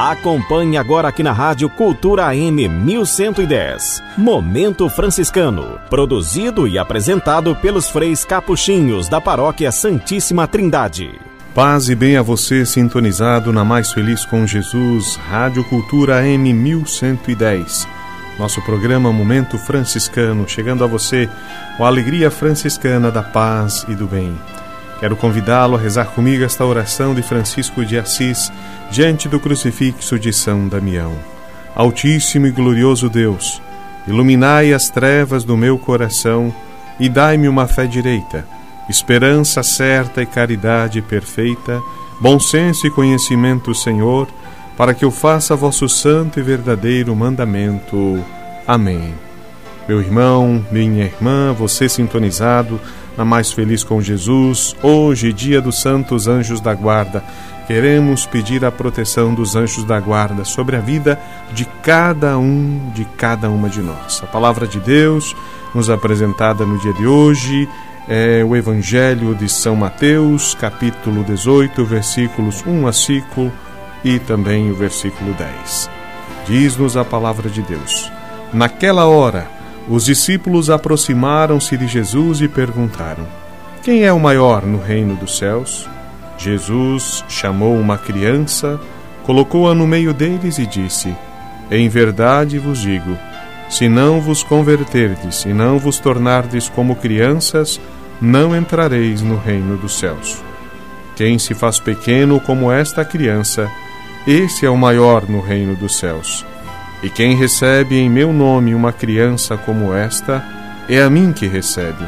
Acompanhe agora aqui na Rádio Cultura AM 1110. Momento Franciscano. Produzido e apresentado pelos freis capuchinhos da Paróquia Santíssima Trindade. Paz e bem a você sintonizado na Mais Feliz com Jesus, Rádio Cultura AM 1110. Nosso programa Momento Franciscano, chegando a você com a alegria franciscana da paz e do bem. Quero convidá-lo a rezar comigo esta oração de Francisco de Assis diante do crucifixo de São Damião. Altíssimo e glorioso Deus, iluminai as trevas do meu coração e dai-me uma fé direita, esperança certa e caridade perfeita, bom senso e conhecimento, Senhor, para que eu faça vosso santo e verdadeiro mandamento. Amém. Meu irmão, minha irmã, você sintonizado na Mais Feliz com Jesus, hoje, dia dos Santos Anjos da Guarda, queremos pedir a proteção dos anjos da guarda sobre a vida de cada um, de cada uma de nós. A palavra de Deus, nos apresentada no dia de hoje, é o Evangelho de São Mateus, capítulo 18, versículos 1 a 5 e também o versículo 10. Diz-nos a palavra de Deus: Naquela hora, os discípulos aproximaram-se de Jesus e perguntaram: Quem é o maior no reino dos céus? Jesus chamou uma criança, colocou-a no meio deles e disse: Em verdade vos digo, se não vos converterdes e não vos tornardes como crianças, não entrareis no reino dos céus. Quem se faz pequeno como esta criança, esse é o maior no reino dos céus. E quem recebe em meu nome uma criança como esta, é a mim que recebe.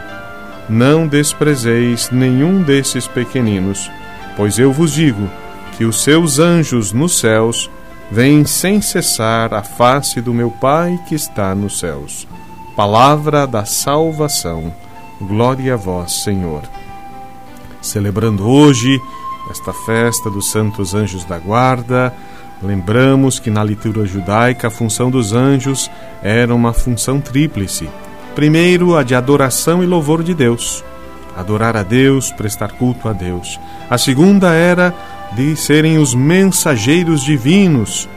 Não desprezeis nenhum desses pequeninos, pois eu vos digo que os seus anjos nos céus veem sem cessar a face do meu Pai que está nos céus. Palavra da salvação. Glória a vós, Senhor. Celebrando hoje esta festa dos Santos Anjos da Guarda, Lembramos que na liturgia judaica a função dos anjos era uma função tríplice. Primeiro, a de adoração e louvor de Deus. Adorar a Deus, prestar culto a Deus. A segunda era de serem os mensageiros divinos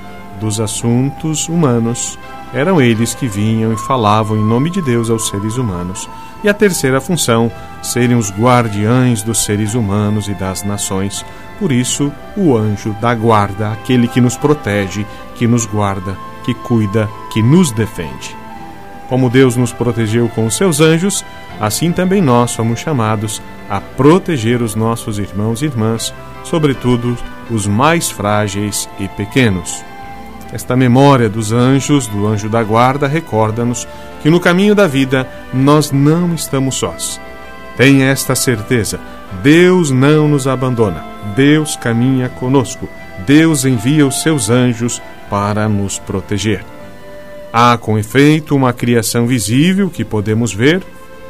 dos assuntos humanos. Eram eles que vinham e falavam em nome de Deus aos seres humanos. E a terceira função, serem os guardiães dos seres humanos e das nações por isso, o anjo da guarda, aquele que nos protege, que nos guarda, que cuida, que nos defende. Como Deus nos protegeu com os seus anjos, assim também nós somos chamados a proteger os nossos irmãos e irmãs, sobretudo os mais frágeis e pequenos. Esta memória dos anjos, do anjo da guarda, recorda-nos que no caminho da vida nós não estamos sós. Tenha esta certeza: Deus não nos abandona, Deus caminha conosco, Deus envia os seus anjos para nos proteger. Há, com efeito, uma criação visível que podemos ver,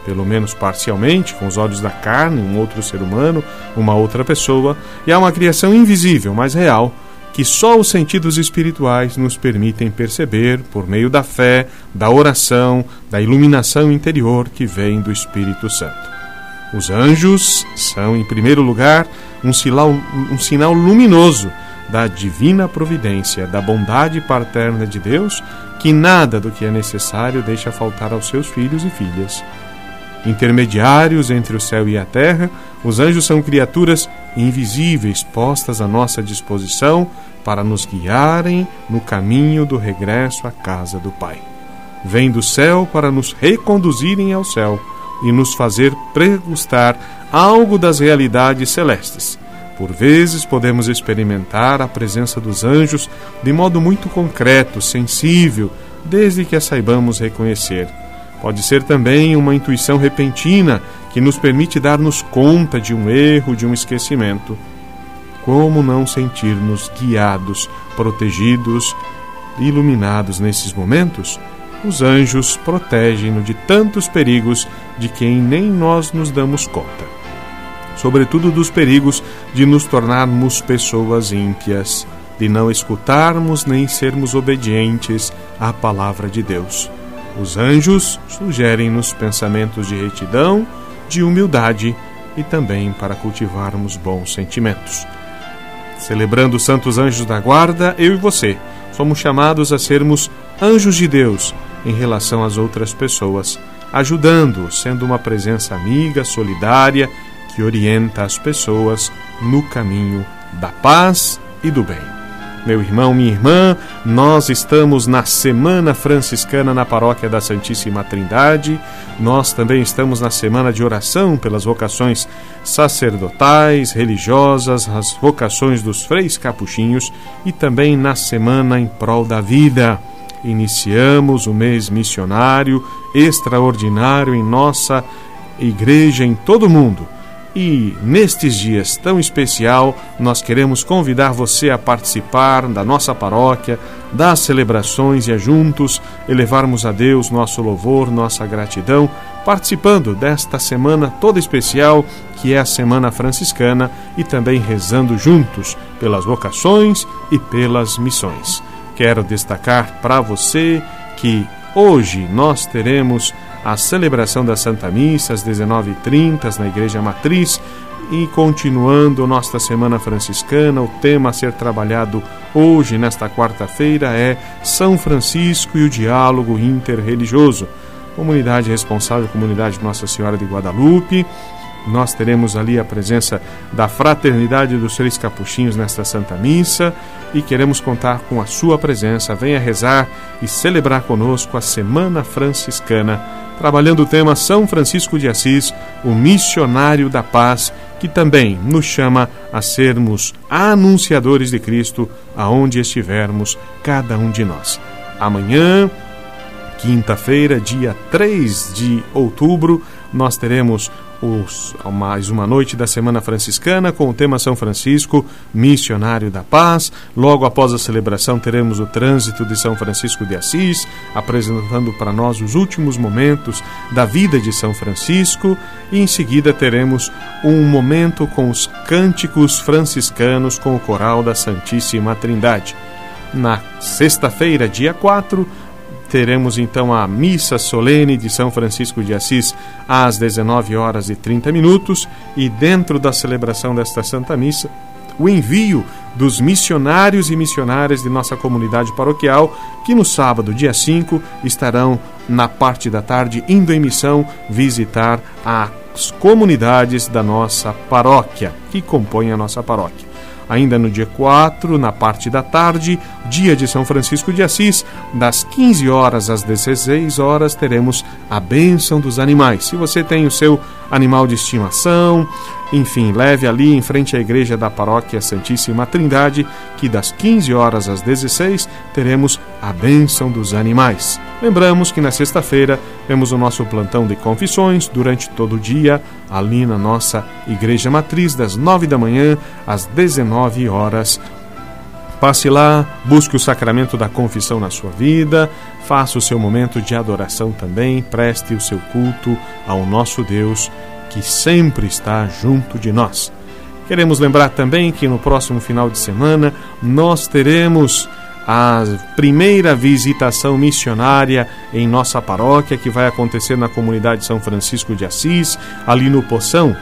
pelo menos parcialmente, com os olhos da carne, um outro ser humano, uma outra pessoa, e há uma criação invisível, mas real, que só os sentidos espirituais nos permitem perceber por meio da fé, da oração, da iluminação interior que vem do Espírito Santo. Os anjos são, em primeiro lugar, um sinal, um sinal luminoso da divina providência, da bondade paterna de Deus, que nada do que é necessário deixa faltar aos seus filhos e filhas. Intermediários entre o céu e a terra, os anjos são criaturas invisíveis postas à nossa disposição para nos guiarem no caminho do regresso à casa do Pai. Vêm do céu para nos reconduzirem ao céu e nos fazer pregustar algo das realidades celestes. Por vezes podemos experimentar a presença dos anjos de modo muito concreto, sensível, desde que a saibamos reconhecer. Pode ser também uma intuição repentina que nos permite dar-nos conta de um erro, de um esquecimento. Como não sentir-nos guiados, protegidos, iluminados nesses momentos? Os anjos protegem-no de tantos perigos de quem nem nós nos damos conta. Sobretudo dos perigos de nos tornarmos pessoas ímpias, de não escutarmos nem sermos obedientes à palavra de Deus. Os anjos sugerem-nos pensamentos de retidão, de humildade e também para cultivarmos bons sentimentos. Celebrando os santos anjos da guarda, eu e você somos chamados a sermos anjos de Deus em relação às outras pessoas, ajudando, sendo uma presença amiga, solidária, que orienta as pessoas no caminho da paz e do bem. Meu irmão, minha irmã, nós estamos na Semana Franciscana na Paróquia da Santíssima Trindade. Nós também estamos na semana de oração pelas vocações sacerdotais, religiosas, as vocações dos freis capuchinhos e também na semana em prol da vida. Iniciamos o mês missionário extraordinário em nossa igreja em todo o mundo e nestes dias tão especial, nós queremos convidar você a participar da nossa paróquia, das celebrações e a juntos elevarmos a Deus nosso louvor, nossa gratidão, participando desta semana toda especial, que é a Semana Franciscana, e também rezando juntos pelas vocações e pelas missões. Quero destacar para você que hoje nós teremos a celebração da Santa Missa às 19h30 na Igreja Matriz e continuando nossa Semana Franciscana, o tema a ser trabalhado hoje, nesta quarta-feira, é São Francisco e o Diálogo Interreligioso. Comunidade responsável, comunidade Nossa Senhora de Guadalupe, nós teremos ali a presença da Fraternidade dos Três Capuchinhos nesta Santa Missa e queremos contar com a sua presença. Venha rezar e celebrar conosco a Semana Franciscana, trabalhando o tema São Francisco de Assis, o missionário da paz, que também nos chama a sermos anunciadores de Cristo aonde estivermos, cada um de nós. Amanhã, quinta-feira, dia 3 de outubro, nós teremos os, mais uma noite da Semana Franciscana com o tema São Francisco, Missionário da Paz. Logo após a celebração, teremos o trânsito de São Francisco de Assis, apresentando para nós os últimos momentos da vida de São Francisco. E em seguida teremos um momento com os cânticos franciscanos com o coral da Santíssima Trindade. Na sexta-feira, dia 4, teremos então a missa solene de São Francisco de Assis às 19 horas e 30 minutos e dentro da celebração desta Santa Missa o envio dos missionários e missionárias de nossa comunidade paroquial, que no sábado, dia 5, estarão na parte da tarde indo em missão visitar as comunidades da nossa paróquia, que compõem a nossa paróquia. Ainda no dia 4, na parte da tarde, dia de São Francisco de Assis, das 15 horas às 16 horas, teremos a bênção dos animais. Se você tem o seu animal de estimação, enfim, leve ali em frente à igreja da paróquia Santíssima Trindade, que das 15 horas às 16 teremos a bênção dos animais. Lembramos que na sexta-feira temos o nosso plantão de confissões durante todo o dia, ali na nossa igreja matriz, das 9 da manhã às 19 horas. Passe lá, busque o sacramento da confissão na sua vida, faça o seu momento de adoração também, preste o seu culto ao nosso Deus que sempre está junto de nós. Queremos lembrar também que no próximo final de semana nós teremos a primeira visitação missionária em nossa paróquia, que vai acontecer na comunidade São Francisco de Assis, ali no Poção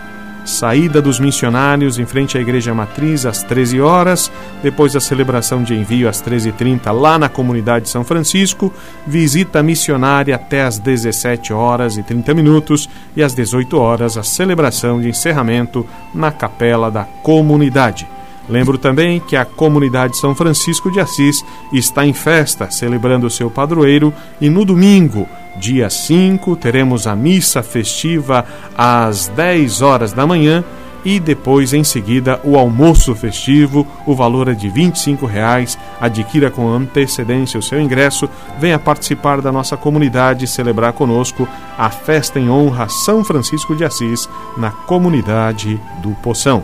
saída dos missionários em frente à igreja matriz às 13 horas, depois a celebração de envio às 13h30 lá na comunidade São Francisco, visita missionária até às 17 horas e 30 minutos e às 18 horas a celebração de encerramento na capela da comunidade. Lembro também que a comunidade São Francisco de Assis está em festa, celebrando seu padroeiro, e no domingo, dia 5, teremos a missa festiva às 10 horas da manhã e depois, em seguida, o almoço festivo. O valor é de 25 reais. Adquira com antecedência o seu ingresso. Venha participar da nossa comunidade e celebrar conosco a festa em honra São Francisco de Assis na comunidade do Poção.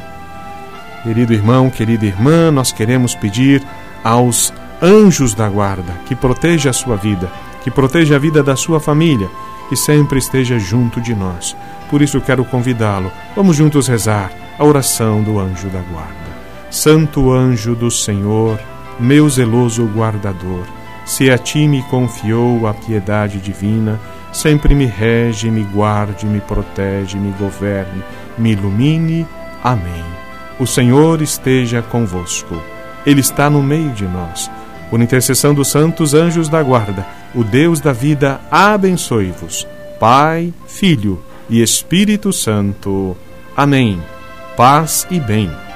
Querido irmão, querida irmã, nós queremos pedir aos anjos da guarda que proteja a sua vida, que proteja a vida da sua família, que sempre esteja junto de nós. Por isso quero convidá-lo. Vamos juntos rezar a oração do anjo da guarda. Santo anjo do Senhor, meu zeloso guardador, se a ti me confiou a piedade divina, sempre me rege, me guarde, me protege, me governe, me ilumine. Amém. O Senhor esteja convosco. Ele está no meio de nós. Por intercessão dos santos anjos da guarda, o Deus da vida abençoe-vos. Pai, Filho e Espírito Santo. Amém. Paz e bem.